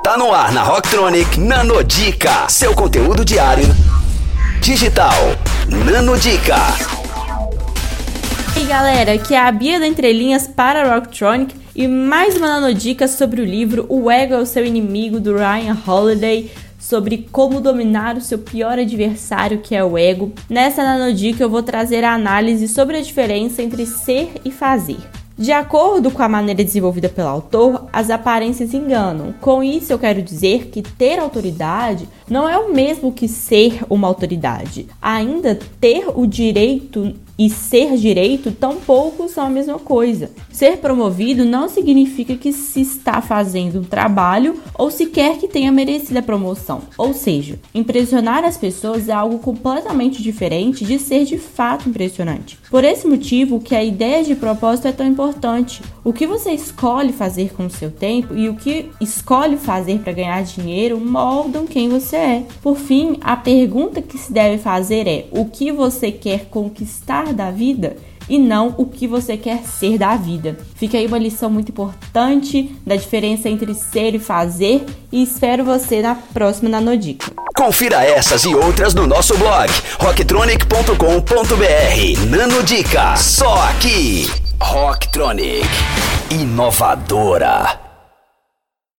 Tá no ar na Rocktronic Nanodica, seu conteúdo diário digital. Nanodica. E galera, aqui é a Bia da Entrelinhas para a Rocktronic e mais uma nanodica sobre o livro O Ego é o Seu Inimigo do Ryan Holiday sobre como dominar o seu pior adversário, que é o ego. Nessa nanodica eu vou trazer a análise sobre a diferença entre ser e fazer. De acordo com a maneira desenvolvida pelo autor, as aparências enganam. Com isso, eu quero dizer que ter autoridade não é o mesmo que ser uma autoridade. Ainda ter o direito e ser direito tampouco são a mesma coisa. Ser promovido não significa que se está fazendo um trabalho ou sequer que tenha merecido a promoção. Ou seja, impressionar as pessoas é algo completamente diferente de ser de fato impressionante. Por esse motivo que a ideia de propósito é tão importante. O que você escolhe fazer com o seu tempo e o que escolhe fazer para ganhar dinheiro moldam quem você é. Por fim, a pergunta que se deve fazer é: o que você quer conquistar da vida e não o que você quer ser da vida. Fica aí uma lição muito importante da diferença entre ser e fazer e espero você na próxima Nanodica. Confira essas e outras no nosso blog rocktronic.com.br. Nanodica, só aqui. Rocktronic, inovadora.